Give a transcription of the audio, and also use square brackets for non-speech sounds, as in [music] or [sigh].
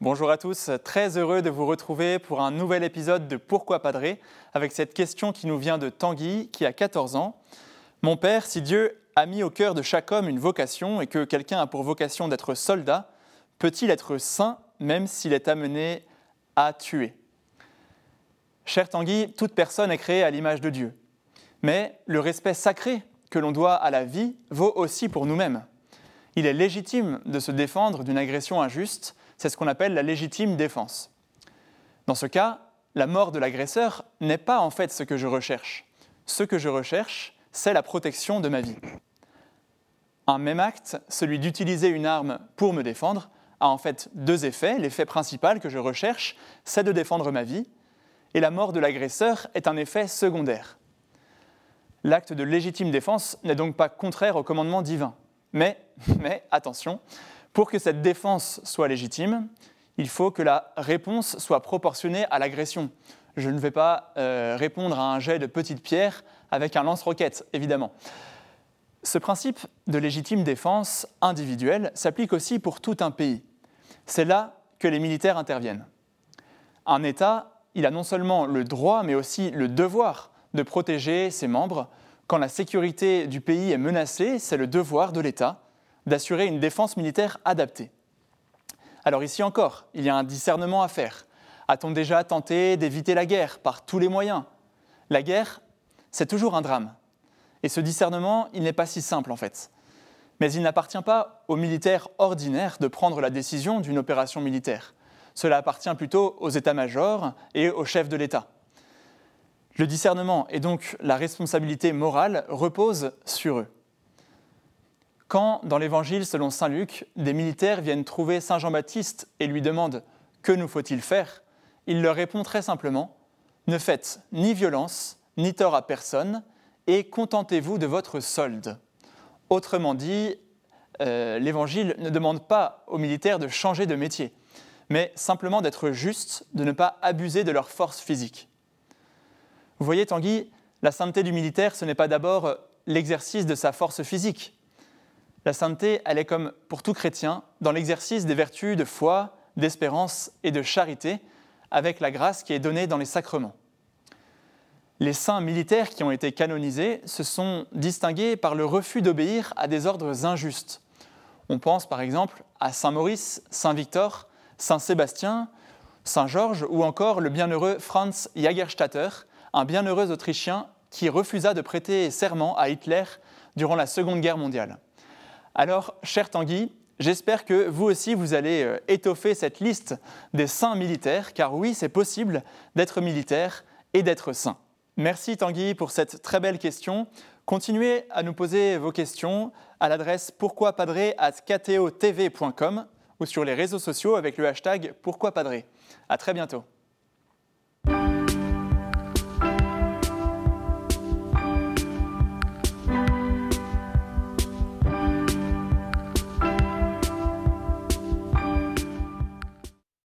Bonjour à tous, très heureux de vous retrouver pour un nouvel épisode de Pourquoi Padré avec cette question qui nous vient de Tanguy qui a 14 ans. Mon père, si Dieu a mis au cœur de chaque homme une vocation et que quelqu'un a pour vocation d'être soldat, peut-il être saint même s'il est amené à tuer? Cher Tanguy, toute personne est créée à l'image de Dieu. Mais le respect sacré que l'on doit à la vie vaut aussi pour nous-mêmes. Il est légitime de se défendre d'une agression injuste c'est ce qu'on appelle la légitime défense. Dans ce cas, la mort de l'agresseur n'est pas en fait ce que je recherche. Ce que je recherche, c'est la protection de ma vie. Un même acte, celui d'utiliser une arme pour me défendre, a en fait deux effets. L'effet principal que je recherche, c'est de défendre ma vie, et la mort de l'agresseur est un effet secondaire. L'acte de légitime défense n'est donc pas contraire au commandement divin. Mais, [laughs] mais attention, pour que cette défense soit légitime, il faut que la réponse soit proportionnée à l'agression. Je ne vais pas euh, répondre à un jet de petites pierres avec un lance-roquette, évidemment. Ce principe de légitime défense individuelle s'applique aussi pour tout un pays. C'est là que les militaires interviennent. Un État, il a non seulement le droit, mais aussi le devoir de protéger ses membres. Quand la sécurité du pays est menacée, c'est le devoir de l'État d'assurer une défense militaire adaptée. Alors ici encore, il y a un discernement à faire. A-t-on déjà tenté d'éviter la guerre par tous les moyens? La guerre, c'est toujours un drame. Et ce discernement, il n'est pas si simple en fait. Mais il n'appartient pas aux militaires ordinaires de prendre la décision d'une opération militaire. Cela appartient plutôt aux états-majors et aux chefs de l'État. Le discernement et donc la responsabilité morale reposent sur eux. Quand, dans l'Évangile selon Saint Luc, des militaires viennent trouver Saint Jean-Baptiste et lui demandent Que nous faut-il faire? Il leur répond très simplement Ne faites ni violence, ni tort à personne, et contentez-vous de votre solde. Autrement dit, euh, l'Évangile ne demande pas aux militaires de changer de métier, mais simplement d'être justes, de ne pas abuser de leur force physique. Vous voyez, Tanguy, la sainteté du militaire, ce n'est pas d'abord l'exercice de sa force physique, la sainteté, elle est comme pour tout chrétien dans l'exercice des vertus de foi, d'espérance et de charité, avec la grâce qui est donnée dans les sacrements. Les saints militaires qui ont été canonisés se sont distingués par le refus d'obéir à des ordres injustes. On pense par exemple à Saint Maurice, Saint Victor, Saint Sébastien, Saint Georges ou encore le bienheureux Franz Jagerstatter, un bienheureux Autrichien qui refusa de prêter serment à Hitler durant la Seconde Guerre mondiale. Alors, cher Tanguy, j'espère que vous aussi, vous allez euh, étoffer cette liste des saints militaires, car oui, c'est possible d'être militaire et d'être saint. Merci Tanguy pour cette très belle question. Continuez à nous poser vos questions à l'adresse pourquoipadré.com ou sur les réseaux sociaux avec le hashtag pourquoipadré. À très bientôt.